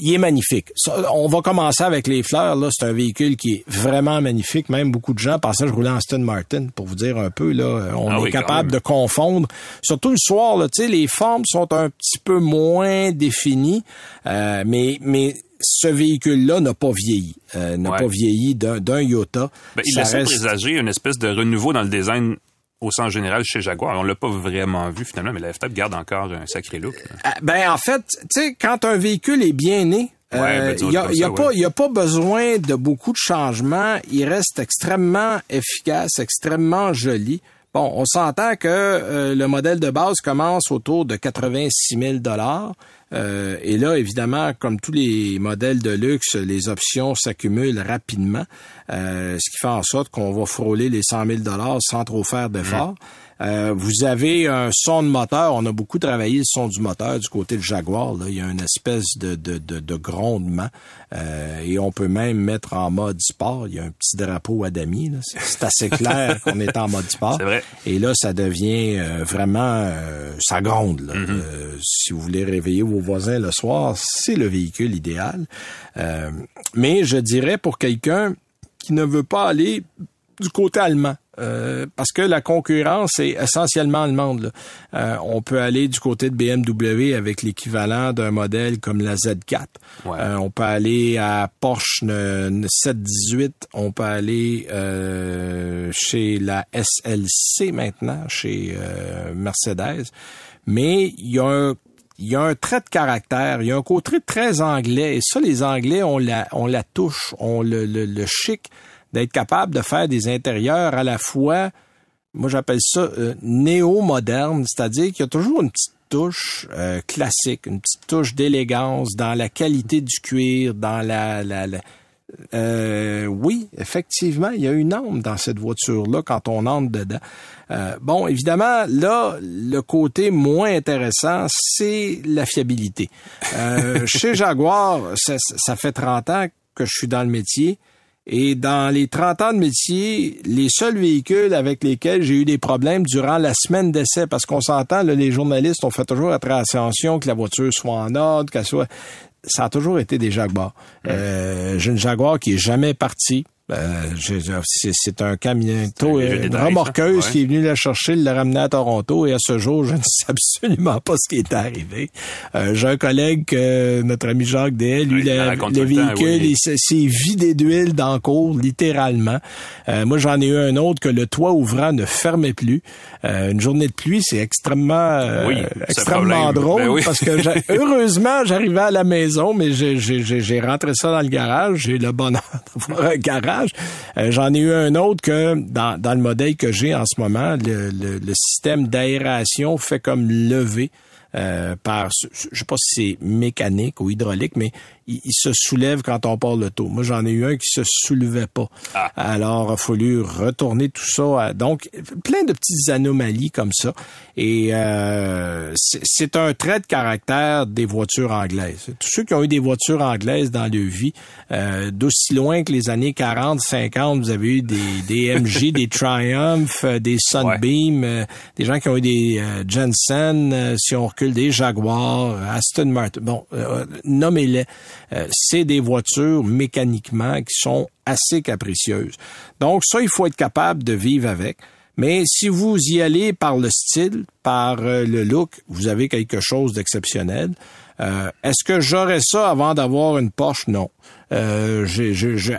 Speaker 1: il est magnifique. Ça, on va commencer avec les fleurs. Là, c'est un véhicule qui est vraiment magnifique. Même beaucoup de gens pensaient que je roulais en Aston Martin, pour vous dire un peu. Là, on
Speaker 2: Ah
Speaker 1: est
Speaker 2: oui,
Speaker 1: capable de confondre. Surtout le soir, là, tu sais, les formes sont un petit peu moins définies, euh, mais mais ce véhicule-là n'a pas vieilli, euh, n'a
Speaker 2: Ouais.
Speaker 1: pas vieilli d'un iota.
Speaker 2: Ben, il
Speaker 1: Ça
Speaker 2: laissait
Speaker 1: reste-
Speaker 2: présager une espèce de renouveau dans le design au sens général chez Jaguar. On l'a pas vraiment vu finalement, mais la F-Type garde encore un sacré look.
Speaker 1: Ah, Ben en fait, tu sais, quand un véhicule est bien né,
Speaker 2: Ouais,
Speaker 1: euh,
Speaker 2: ben,
Speaker 1: il y a, il a pas,
Speaker 2: ouais.
Speaker 1: il y a pas besoin de beaucoup de changements. Il reste extrêmement efficace, extrêmement joli. Bon, on s'entend que euh, le modèle de base commence autour de 86 000 dollars. Euh, et là, évidemment, comme tous les modèles de luxe, les options s'accumulent rapidement, euh, ce qui fait en sorte qu'on va frôler les 100 000 dollars sans trop faire d'efforts. Euh, vous avez un son de moteur. On a beaucoup travaillé le son du moteur du côté de Jaguar. Là. Il y a une espèce de, de, de, de grondement. Euh, et on peut même mettre en mode sport. Il y a un petit drapeau à damier. C'est assez clair [laughs] qu'on est en mode sport.
Speaker 2: C'est vrai.
Speaker 1: Et là, ça devient euh, vraiment... euh, ça gronde. là.
Speaker 2: Mm-hmm.
Speaker 1: Euh, si vous voulez réveiller vos voisins le soir, c'est le véhicule idéal. Euh, mais je dirais pour quelqu'un qui ne veut pas aller du côté allemand. euh, parce que la concurrence est essentiellement allemande. là. Euh, on peut aller du côté de BMW avec l'équivalent d'un modèle comme la Z4.
Speaker 2: Ouais.
Speaker 1: Euh, on peut aller à Porsche euh, 718. On peut aller euh, chez la SLC maintenant, chez euh, Mercedes. Mais il y a un il y a un trait de caractère, il y a un côté très anglais. Et ça, les Anglais, on la, on la touche, on le, le, chic d'être capable de faire des intérieurs à la fois, moi j'appelle ça euh, néo-moderne, c'est-à-dire qu'il y a toujours une petite touche euh, classique, une petite touche d'élégance dans la qualité du cuir, dans la, la- euh, oui, effectivement, il y a une âme dans cette voiture-là quand on entre dedans. Euh, bon, évidemment, là, le côté moins intéressant, c'est la fiabilité. Euh, [laughs] chez Jaguar, ça, ça fait 30 ans que je suis dans le métier. Et dans les 30 ans de métier, les seuls véhicules avec lesquels j'ai eu des problèmes durant la semaine d'essai, parce qu'on s'entend, les journalistes ont fait toujours attention que la voiture soit en ordre, qu'elle soit... Ça a toujours été des Jaguars. Euh, j'ai une Jaguar qui est jamais partie. Euh, j'ai- c'est, un camion,
Speaker 2: léger
Speaker 1: une
Speaker 2: détail,
Speaker 1: remorqueuse.
Speaker 2: Ouais.
Speaker 1: qui est venue la chercher, l'a ramener à Toronto et à ce jour, je [laughs] ne sais absolument pas ce qui est arrivé. Euh, j'ai un collègue, que notre ami Jacques Day, lui, le,
Speaker 2: la
Speaker 1: véhicule,
Speaker 2: oui.
Speaker 1: il s'est vidé d'huile dans le cours, littéralement. Euh, moi, j'en ai eu un autre que le toit ouvrant ne fermait plus. Euh, une journée de pluie, c'est extrêmement, euh,
Speaker 2: Oui,
Speaker 1: extrêmement drôle
Speaker 2: Ben oui.
Speaker 1: parce que [laughs] heureusement, j'arrivais à la maison, mais j'ai- j'ai j'ai- j'ai rentré ça dans le garage. J'ai le bonheur [laughs] d'avoir un garage. Euh, J'en ai eu un autre que dans, le modèle que j'ai en ce moment, le, système d'aération fait comme lever. euh, par, je sais pas si c'est mécanique ou hydraulique, mais il, il se soulève quand on part le taux. Moi, j'en ai eu un qui se soulevait pas.
Speaker 2: Ah.
Speaker 1: Alors, il a fallu retourner tout ça. à- donc, plein de petites anomalies comme ça. Et euh, c'est c'est un trait de caractère des voitures anglaises. Tous ceux qui ont eu des voitures anglaises dans leur vie, euh, d'aussi loin que les années 40, 50, vous avez eu des, des MG, [laughs] des Triumph, euh, des Sunbeam, euh, des gens qui ont eu des euh, Jensen, euh, si on recule, des Jaguar, Aston Martin. Bon, euh, nommez-les. Euh, c'est des voitures mécaniquement qui sont assez capricieuses. Donc ça, il faut être capable de vivre avec. Mais si vous y allez par le style, par euh, le look, vous avez quelque chose d'exceptionnel. Euh, Est-ce que j'aurais ça avant d'avoir une Porsche? Non. Euh,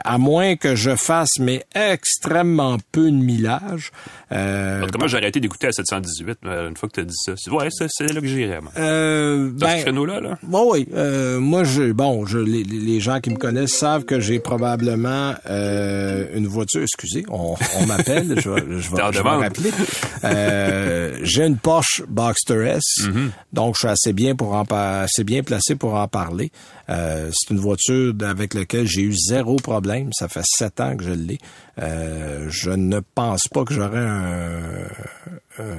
Speaker 1: à moins que je fasse, mais extrêmement peu de millage. Euh,
Speaker 2: cas, moi, j'ai arrêté d'écouter à 718 euh, une fois que tu as dit ça. Ouais, c'est c'est là que j'irais,
Speaker 1: euh, ben,
Speaker 2: ce créneau-là, là?
Speaker 1: Bon, oui. Euh, moi, je, bon, je, les, les gens qui me connaissent savent que j'ai probablement euh, une voiture. Excusez, on, on m'appelle. je vais, je je vais rappeler. Euh, j'ai une Porsche Boxster S,
Speaker 2: Mm-hmm.
Speaker 1: donc je suis assez bien pour en assez bien placé pour en parler. Euh, c'est une voiture avec laquelle j'ai eu zéro problème. Ça fait sept ans que je l'ai. Euh, je ne pense pas que j'aurais un, un,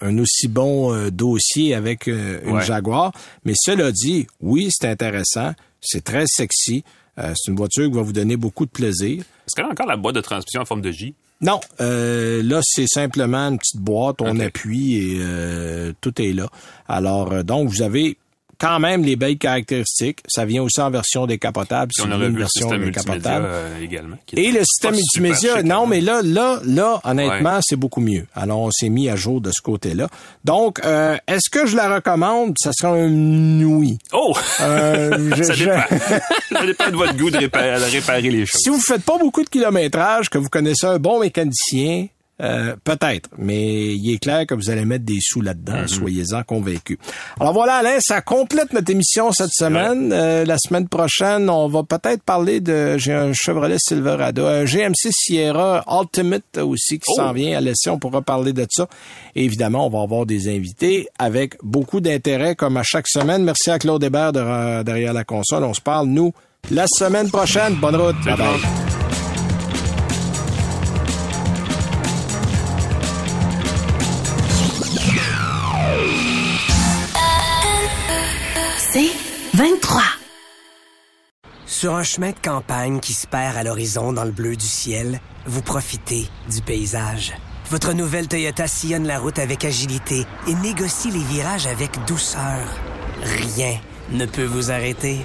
Speaker 1: un aussi bon euh, dossier avec euh, une
Speaker 2: Ouais.
Speaker 1: Jaguar. Mais cela dit, oui, c'est intéressant, c'est très sexy. Euh, c'est une voiture qui va vous donner beaucoup de plaisir.
Speaker 2: Est-ce qu'elle a encore la boîte de transmission en forme de J?
Speaker 1: Non, euh, là c'est simplement une petite boîte, on appuie et euh, tout est là. Alors euh, donc vous avez quand même les belles caractéristiques. Ça vient aussi en version décapotable. Si
Speaker 2: on aurait vu le
Speaker 1: version
Speaker 2: système multimédia
Speaker 1: décapotable.
Speaker 2: euh, également.
Speaker 1: Et le système multimédia, non,
Speaker 2: hein.
Speaker 1: mais là, là, là, honnêtement, c'est beaucoup mieux. Alors, on s'est mis à jour de ce côté-là. Donc, euh, est-ce que je la recommande? Ça sera un oui.
Speaker 2: Oh!
Speaker 1: Euh, [laughs] je-
Speaker 2: ça
Speaker 1: je-
Speaker 2: dépend. ça dépend de votre goût de réparer, de réparer les choses.
Speaker 1: Si vous faites pas beaucoup de kilométrage, que vous connaissez un bon mécanicien, euh, peut-être, mais il est clair que vous allez mettre des sous là-dedans,
Speaker 2: Mhm.
Speaker 1: soyez-en convaincus. Alors voilà, Alain, ça complète notre émission cette semaine. Euh, la semaine prochaine, on va peut-être parler de j'ai un Chevrolet Silverado, un GMC Sierra Ultimate aussi qui
Speaker 2: Oh!
Speaker 1: s'en vient à l'essai. On pourra parler de ça. Et évidemment, on va avoir des invités avec beaucoup d'intérêt comme à chaque semaine. Merci à Claude Hébert de- derrière la console. On se parle, nous, la semaine prochaine. Bonne route. Bye bye.
Speaker 6: 23.
Speaker 7: Sur un chemin de campagne qui se perd à l'horizon dans le bleu du ciel, vous profitez du paysage. Votre nouvelle Toyota sillonne la route avec agilité et négocie les virages avec douceur. Rien ne peut vous arrêter.